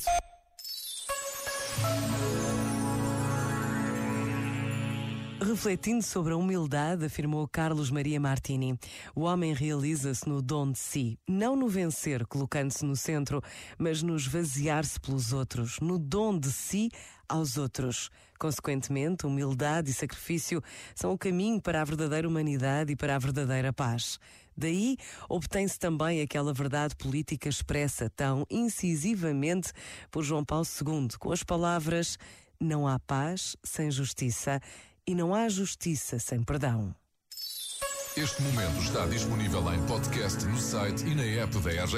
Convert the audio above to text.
saúde. Refletindo sobre a humildade, afirmou Carlos Maria Martini, o homem realiza-se no dom de si, não no vencer, colocando-se no centro, mas no esvaziar-se pelos outros, no dom de si aos outros. Consequentemente, humildade e sacrifício são o caminho para a verdadeira humanidade e para a verdadeira paz. Daí obtém-se também aquela verdade política expressa tão incisivamente por João Paulo II, com as palavras: Não há paz sem justiça e não há justiça sem perdão. Este momento está disponível em podcast no site e na app da.